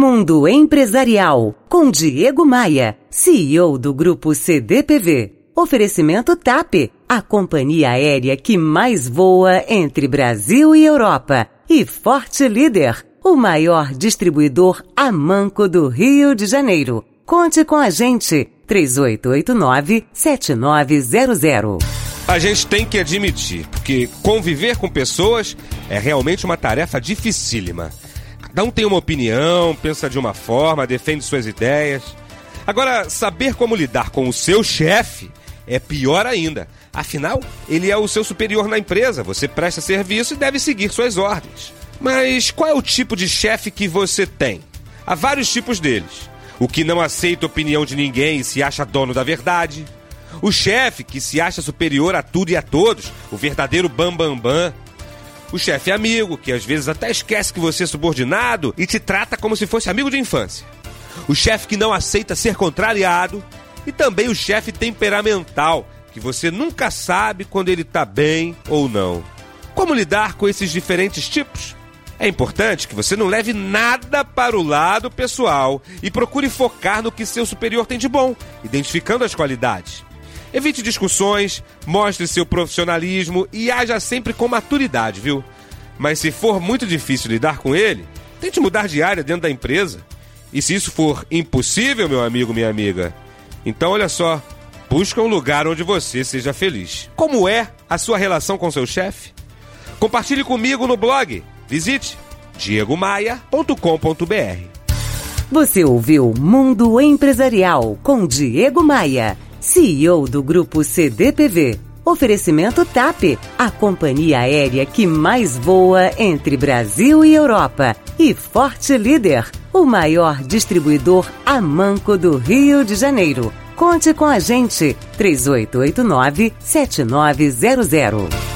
Mundo Empresarial, com Diego Maia, CEO do Grupo CDPV. Oferecimento TAP, a companhia aérea que mais voa entre Brasil e Europa. E Forte Líder, o maior distribuidor a manco do Rio de Janeiro. Conte com a gente, 3889-7900. A gente tem que admitir, porque conviver com pessoas é realmente uma tarefa dificílima. Cada um tem uma opinião, pensa de uma forma, defende suas ideias. Agora, saber como lidar com o seu chefe é pior ainda. Afinal, ele é o seu superior na empresa, você presta serviço e deve seguir suas ordens. Mas qual é o tipo de chefe que você tem? Há vários tipos deles. O que não aceita opinião de ninguém e se acha dono da verdade. O chefe que se acha superior a tudo e a todos, o verdadeiro bambambam. Bam, bam. O chefe amigo, que às vezes até esquece que você é subordinado e te trata como se fosse amigo de infância. O chefe que não aceita ser contrariado. E também o chefe temperamental, que você nunca sabe quando ele está bem ou não. Como lidar com esses diferentes tipos? É importante que você não leve nada para o lado pessoal e procure focar no que seu superior tem de bom, identificando as qualidades. Evite discussões, mostre seu profissionalismo e haja sempre com maturidade, viu? Mas se for muito difícil lidar com ele, tente mudar de área dentro da empresa. E se isso for impossível, meu amigo, minha amiga, então olha só, busca um lugar onde você seja feliz. Como é a sua relação com seu chefe? Compartilhe comigo no blog. Visite diegomaia.com.br. Você ouviu Mundo Empresarial com Diego Maia. CEO do Grupo CDPV. Oferecimento TAP, a companhia aérea que mais voa entre Brasil e Europa. E Forte Líder, o maior distribuidor a manco do Rio de Janeiro. Conte com a gente, 3889 7900.